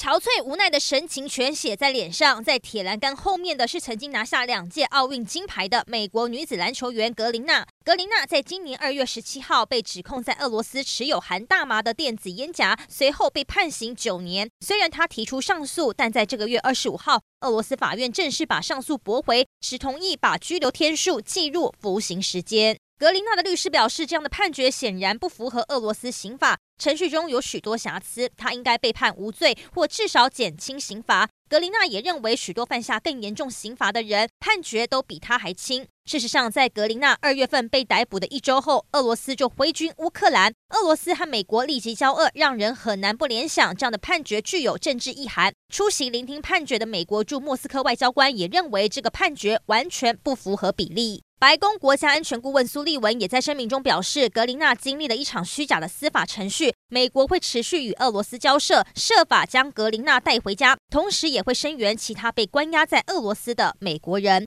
憔悴无奈的神情全写在脸上，在铁栏杆后面的是曾经拿下两届奥运金牌的美国女子篮球员格林娜。格林娜在今年二月十七号被指控在俄罗斯持有含大麻的电子烟夹，随后被判刑九年。虽然她提出上诉，但在这个月二十五号，俄罗斯法院正式把上诉驳回，只同意把拘留天数计入服刑时间。格林纳的律师表示，这样的判决显然不符合俄罗斯刑法，程序中有许多瑕疵，他应该被判无罪或至少减轻刑罚。格林纳也认为，许多犯下更严重刑罚的人判决都比他还轻。事实上，在格林纳二月份被逮捕的一周后，俄罗斯就挥军乌克兰，俄罗斯和美国立即交恶，让人很难不联想这样的判决具有政治意涵。出席聆听判决的美国驻莫斯科外交官也认为，这个判决完全不符合比例。白宫国家安全顾问苏利文也在声明中表示，格林纳经历了一场虚假的司法程序，美国会持续与俄罗斯交涉，设法将格林纳带回家，同时也会声援其他被关押在俄罗斯的美国人。